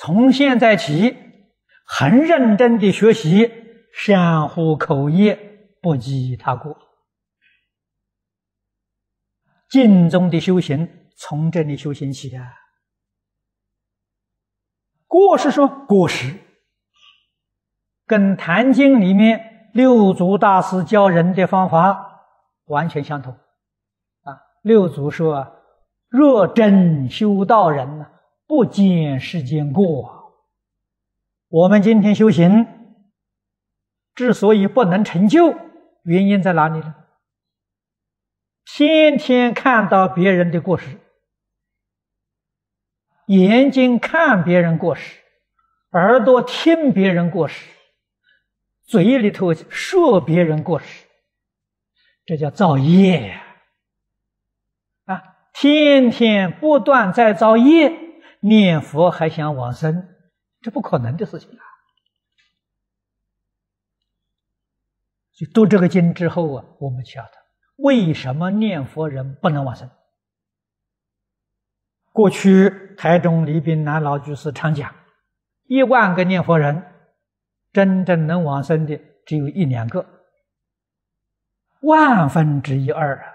从现在起，很认真地学习，善护口业，不讥他过。经中的修行，从这里修行起的。过是说过失，跟《坛经》里面六祖大师教人的方法完全相同。啊，六祖说：“若真修道人呢，不见世间过。”我们今天修行之所以不能成就，原因在哪里呢？天天看到别人的过失。眼睛看别人过失，耳朵听别人过失，嘴里头说别人过失，这叫造业呀啊！天天不断在造业，念佛还想往生，这不可能的事情啊！就读这个经之后啊，我们晓得为什么念佛人不能往生。过去台中李炳南老居士常讲，一万个念佛人，真正能往生的只有一两个，万分之一二啊！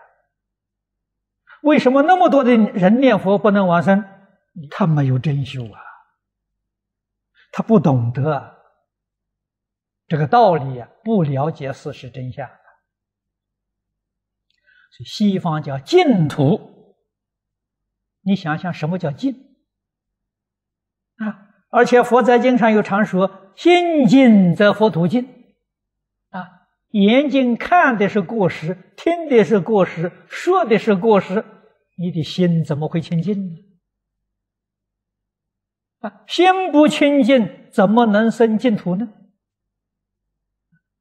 为什么那么多的人念佛不能往生？他没有真修啊，他不懂得这个道理啊，不了解事实真相。所以西方叫净土。你想想什么叫净啊？而且佛在经上又常说：“心净则佛土净。”啊，眼睛看的是过失，听的是过失，说的是过失，你的心怎么会清净呢？啊，心不清净，怎么能生净土呢？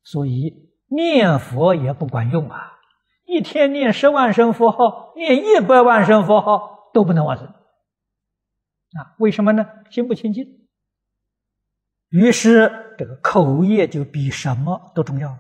所以念佛也不管用啊！一天念十万声佛号，念一百万声佛号。都不能往生啊？为什么呢？心不清净。于是这个口业就比什么都重要了。